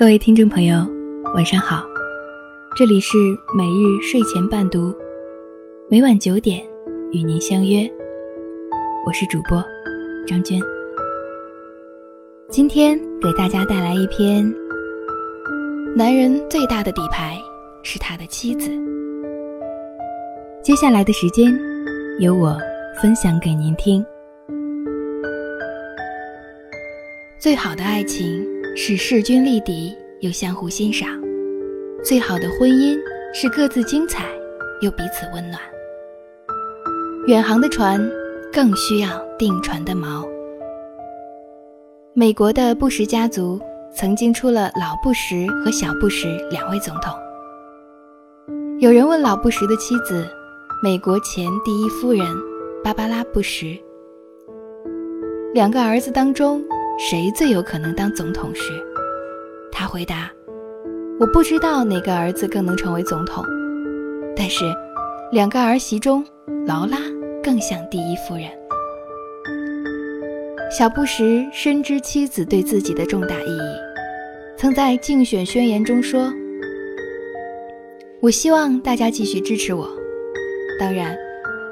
各位听众朋友，晚上好，这里是每日睡前伴读，每晚九点与您相约，我是主播张娟。今天给大家带来一篇：男人最大的底牌是他的妻子。接下来的时间，由我分享给您听。最好的爱情。是势均力敌又相互欣赏，最好的婚姻是各自精彩又彼此温暖。远航的船更需要定船的锚。美国的布什家族曾经出了老布什和小布什两位总统。有人问老布什的妻子，美国前第一夫人芭芭拉·布什，两个儿子当中。谁最有可能当总统时，他回答：“我不知道哪个儿子更能成为总统，但是两个儿媳中，劳拉更像第一夫人。”小布什深知妻子对自己的重大意义，曾在竞选宣言中说：“我希望大家继续支持我，当然，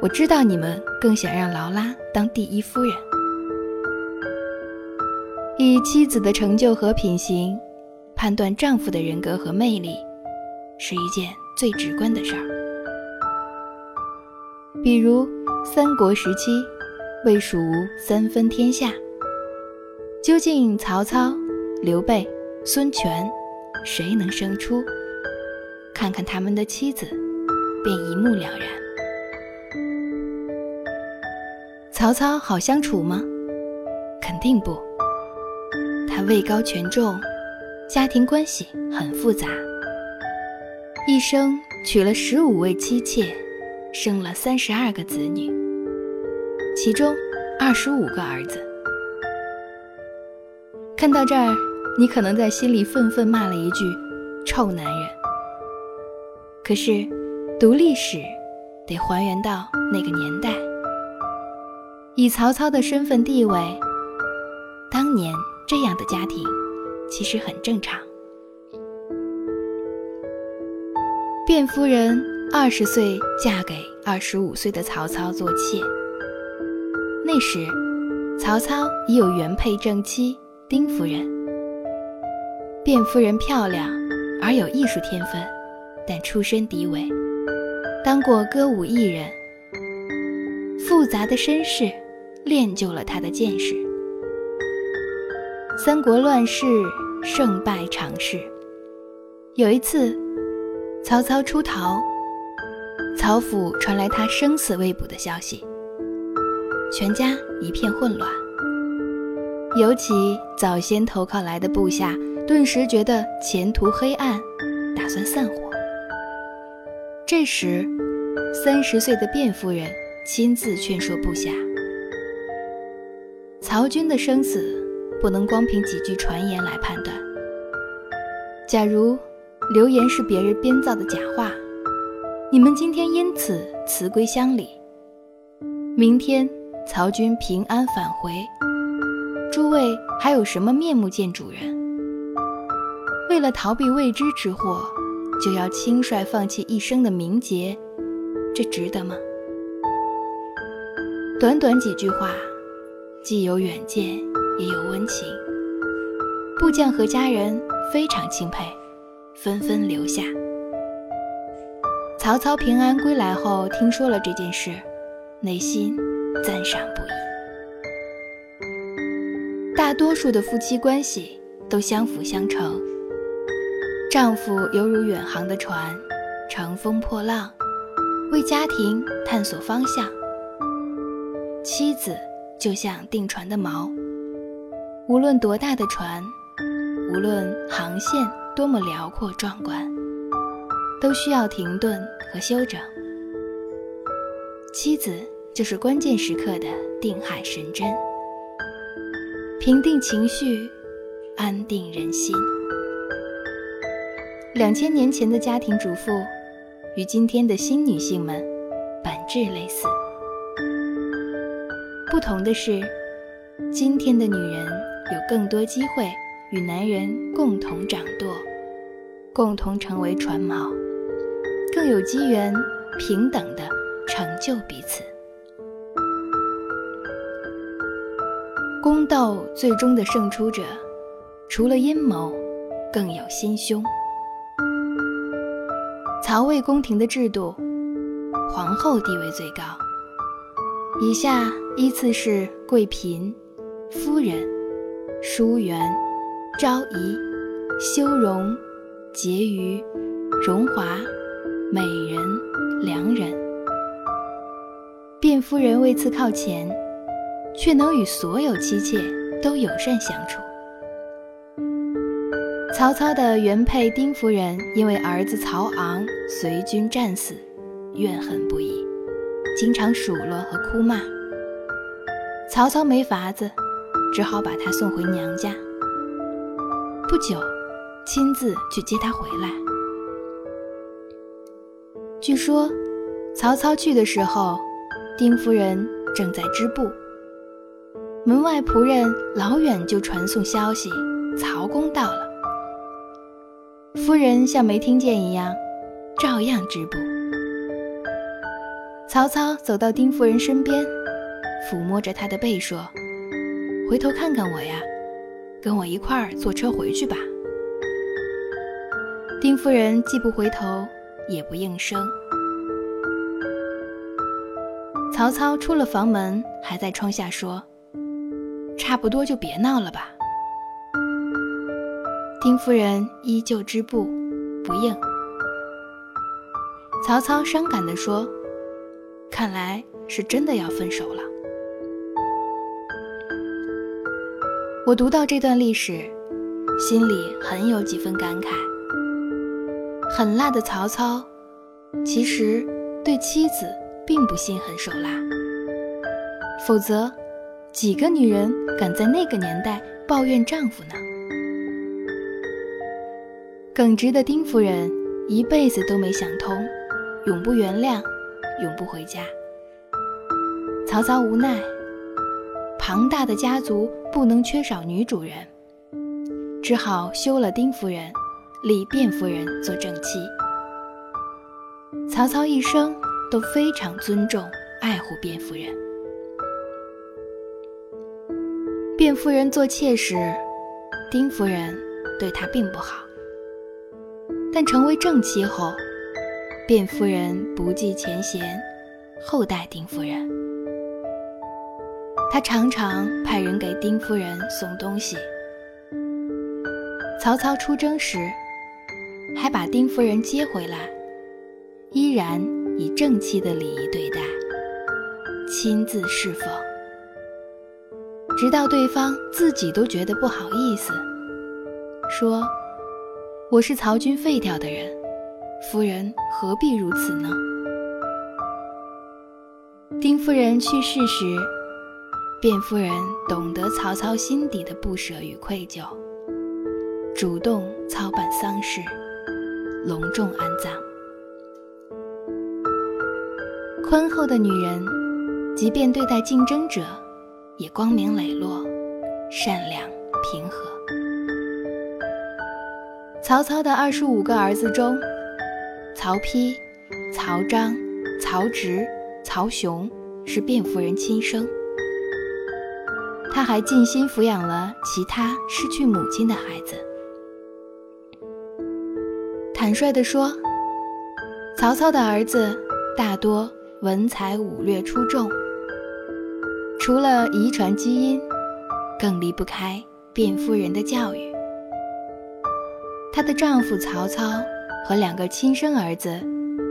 我知道你们更想让劳拉当第一夫人。”以妻子的成就和品行判断丈夫的人格和魅力，是一件最直观的事儿。比如三国时期，魏蜀吴三分天下，究竟曹操、刘备、孙权谁能胜出？看看他们的妻子，便一目了然。曹操好相处吗？肯定不。位高权重，家庭关系很复杂，一生娶了十五位妻妾，生了三十二个子女，其中二十五个儿子。看到这儿，你可能在心里愤愤骂了一句“臭男人”。可是，读历史得还原到那个年代，以曹操的身份地位，当年。这样的家庭其实很正常。卞夫人二十岁嫁给二十五岁的曹操做妾，那时曹操已有原配正妻丁夫人。卞夫人漂亮而有艺术天分，但出身低微，当过歌舞艺人。复杂的身世练就了她的见识。三国乱世，胜败常事。有一次，曹操出逃，曹府传来他生死未卜的消息，全家一片混乱。尤其早先投靠来的部下，顿时觉得前途黑暗，打算散伙。这时，三十岁的卞夫人亲自劝说部下：曹军的生死。不能光凭几句传言来判断。假如流言是别人编造的假话，你们今天因此辞归乡里，明天曹军平安返回，诸位还有什么面目见主人？为了逃避未知之祸，就要轻率放弃一生的名节，这值得吗？短短几句话，既有远见。也有温情，部将和家人非常钦佩，纷纷留下。曹操平安归来后，听说了这件事，内心赞赏不已。大多数的夫妻关系都相辅相成，丈夫犹如远航的船，乘风破浪，为家庭探索方向；妻子就像定船的锚。无论多大的船，无论航线多么辽阔壮观，都需要停顿和休整。妻子就是关键时刻的定海神针，平定情绪，安定人心。两千年前的家庭主妇，与今天的新女性们本质类似，不同的是，今天的女人。有更多机会与男人共同掌舵，共同成为船锚，更有机缘平等的成就彼此。宫斗最终的胜出者，除了阴谋，更有心胸。曹魏宫廷的制度，皇后地位最高，以下依次是贵嫔、夫人、淑媛、昭仪、修容、婕妤、荣华、美人、良人。卞夫人位次靠前。却能与所有妻妾都友善相处。曹操的原配丁夫人因为儿子曹昂随军战死，怨恨不已，经常数落和哭骂。曹操没法子，只好把她送回娘家。不久，亲自去接她回来。据说，曹操去的时候，丁夫人正在织布。门外仆人老远就传送消息，曹公到了。夫人像没听见一样，照样织布。曹操走到丁夫人身边，抚摸着她的背说：“回头看看我呀，跟我一块儿坐车回去吧。”丁夫人既不回头，也不应声。曹操出了房门，还在窗下说。差不多就别闹了吧。丁夫人依旧织布，不应。曹操伤感地说：“看来是真的要分手了。”我读到这段历史，心里很有几分感慨。狠辣的曹操，其实对妻子并不心狠手辣，否则。几个女人敢在那个年代抱怨丈夫呢？耿直的丁夫人一辈子都没想通，永不原谅，永不回家。曹操无奈，庞大的家族不能缺少女主人，只好休了丁夫人，立卞夫人做正妻。曹操一生都非常尊重、爱护卞夫人。卞夫人做妾时，丁夫人对她并不好。但成为正妻后，卞夫人不计前嫌，厚待丁夫人。他常常派人给丁夫人送东西。曹操出征时，还把丁夫人接回来，依然以正妻的礼仪对待，亲自侍奉。直到对方自己都觉得不好意思，说：“我是曹军废掉的人，夫人何必如此呢？”丁夫人去世时，卞夫人懂得曹操心底的不舍与愧疚，主动操办丧事，隆重安葬。宽厚的女人，即便对待竞争者。也光明磊落，善良平和。曹操的二十五个儿子中，曹丕、曹彰、曹植、曹雄是卞夫人亲生。他还尽心抚养了其他失去母亲的孩子。坦率地说，曹操的儿子大多文才武略出众。除了遗传基因，更离不开卞夫人的教育。她的丈夫曹操和两个亲生儿子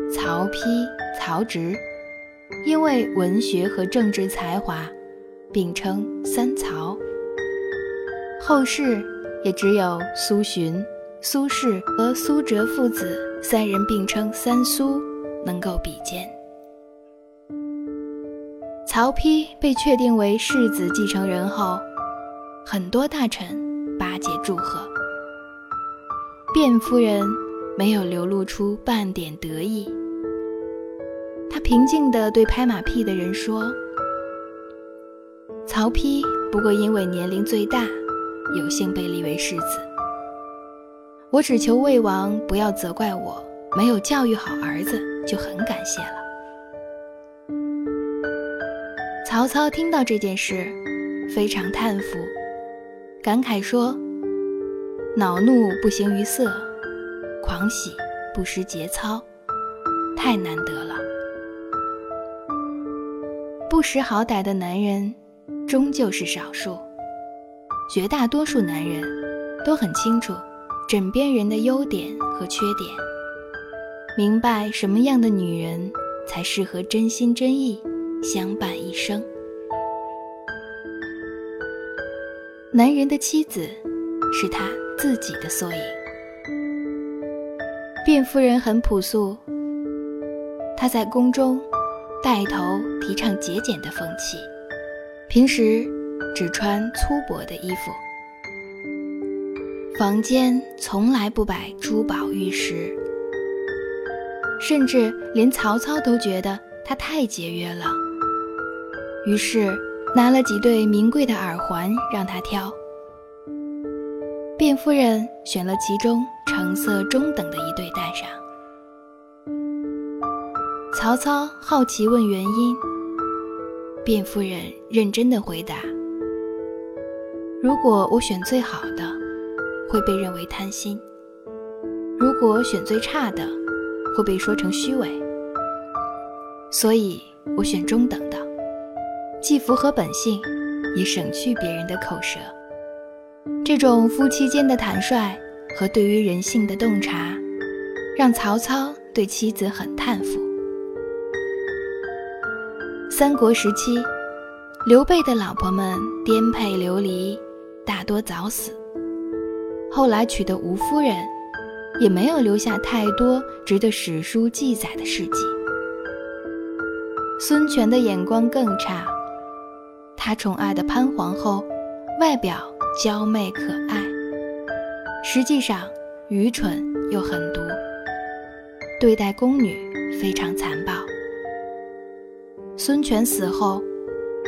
曹丕、曹植，因为文学和政治才华，并称“三曹”。后世也只有苏洵、苏轼和苏辙父子三人并称“三苏”，能够比肩。曹丕被确定为世子继承人后，很多大臣巴结祝贺。卞夫人没有流露出半点得意，她平静地对拍马屁的人说：“曹丕不过因为年龄最大，有幸被立为世子。我只求魏王不要责怪我没有教育好儿子，就很感谢了。曹操听到这件事，非常叹服，感慨说：“恼怒不形于色，狂喜不失节操，太难得了。不识好歹的男人，终究是少数。绝大多数男人都很清楚枕边人的优点和缺点，明白什么样的女人才适合真心真意。”相伴一生。男人的妻子是他自己的缩影。卞夫人很朴素，她在宫中带头提倡节俭的风气，平时只穿粗薄的衣服，房间从来不摆珠宝玉石，甚至连曹操都觉得她太节约了。于是，拿了几对名贵的耳环让他挑。卞夫人选了其中成色中等的一对戴上。曹操好奇问原因，卞夫人认真的回答：“如果我选最好的，会被认为贪心；如果选最差的，会被说成虚伪。所以我选中等的。”既符合本性，也省去别人的口舌。这种夫妻间的坦率和对于人性的洞察，让曹操对妻子很叹服。三国时期，刘备的老婆们颠沛流离，大多早死。后来娶的吴夫人，也没有留下太多值得史书记载的事迹。孙权的眼光更差。他宠爱的潘皇后，外表娇媚可爱，实际上愚蠢又狠毒，对待宫女非常残暴。孙权死后，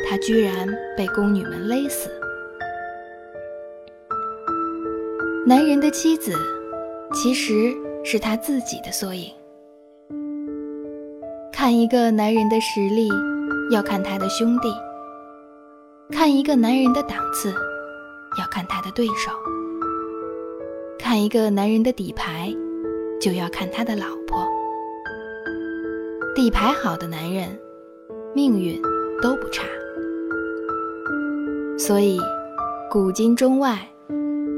他居然被宫女们勒死。男人的妻子，其实是他自己的缩影。看一个男人的实力，要看他的兄弟。看一个男人的档次，要看他的对手；看一个男人的底牌，就要看他的老婆。底牌好的男人，命运都不差。所以，古今中外，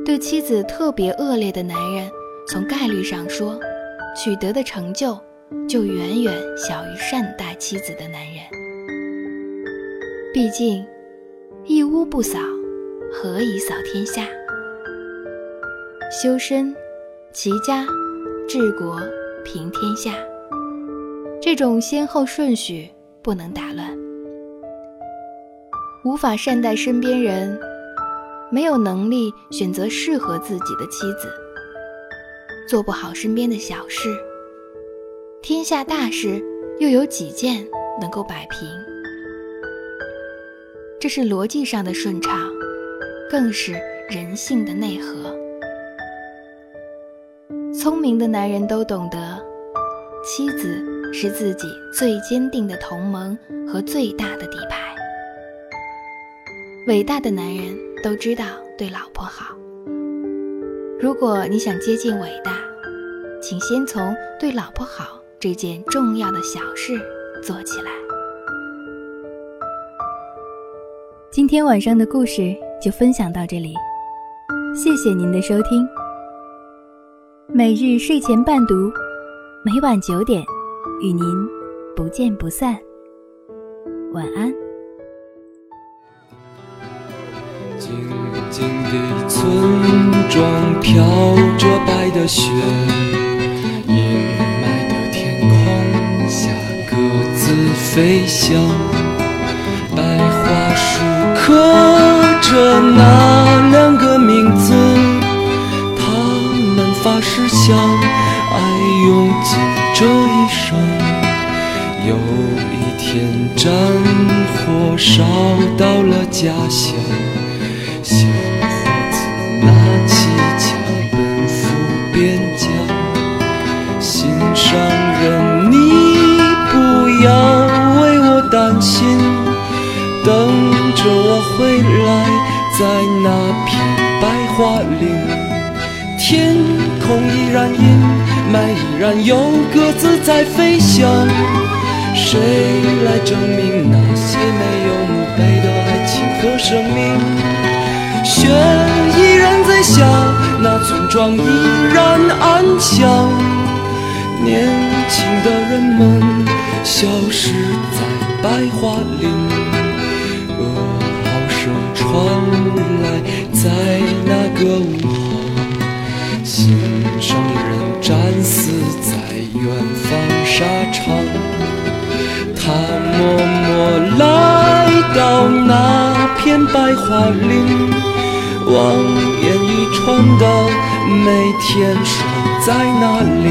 对妻子特别恶劣的男人，从概率上说，取得的成就就远远小于善待妻子的男人。毕竟。一屋不扫，何以扫天下？修身、齐家、治国、平天下，这种先后顺序不能打乱。无法善待身边人，没有能力选择适合自己的妻子，做不好身边的小事，天下大事又有几件能够摆平？这是逻辑上的顺畅，更是人性的内核。聪明的男人都懂得，妻子是自己最坚定的同盟和最大的底牌。伟大的男人都知道对老婆好。如果你想接近伟大，请先从对老婆好这件重要的小事做起来。今天晚上的故事就分享到这里，谢谢您的收听。每日睡前伴读，每晚九点与您不见不散。晚安。静静的村庄飘着白的雪，阴霾的天空下各自飞翔。山火烧到了家乡小伙子拿起枪奔赴边疆心上人你不要为我担心等着我回来在那片白桦林。天空依然阴霾依然有鸽子在飞翔。谁来证明那些没有墓碑的爱情和生命？雪依然在下，那村庄依然安详。年轻的人们消失在白桦林，噩耗声传来，在那个午后。心上人战死在远方沙场，他默默来到那片白桦林，望眼欲穿的每天守在那里。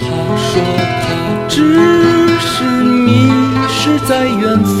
他说他只是迷失在远方，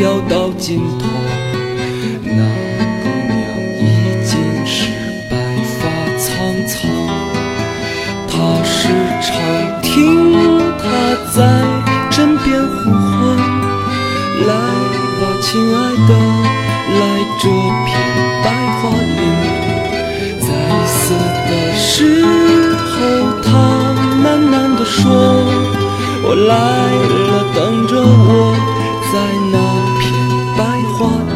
要到尽头。那姑娘已经是白发苍苍，她时常听她在枕边呼唤：“来吧，亲爱的，来这片白桦林，在死的时候，她喃喃地。”说，我来了，等着我，在那。百花